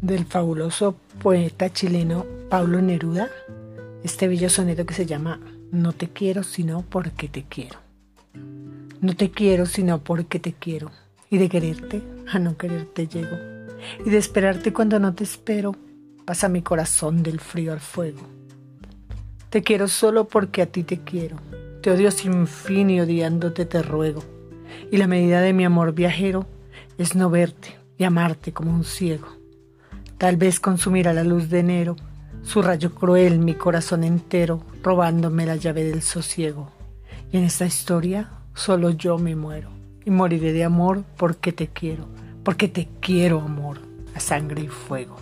del fabuloso poeta chileno Pablo Neruda, este bello soneto que se llama No te quiero sino porque te quiero. No te quiero sino porque te quiero, y de quererte a no quererte llego, y de esperarte cuando no te espero, pasa mi corazón del frío al fuego. Te quiero solo porque a ti te quiero, te odio sin fin y odiándote te ruego, y la medida de mi amor viajero es no verte y amarte como un ciego. Tal vez consumirá la luz de enero, su rayo cruel mi corazón entero, robándome la llave del sosiego. Y en esta historia solo yo me muero, y moriré de amor porque te quiero, porque te quiero amor, a sangre y fuego.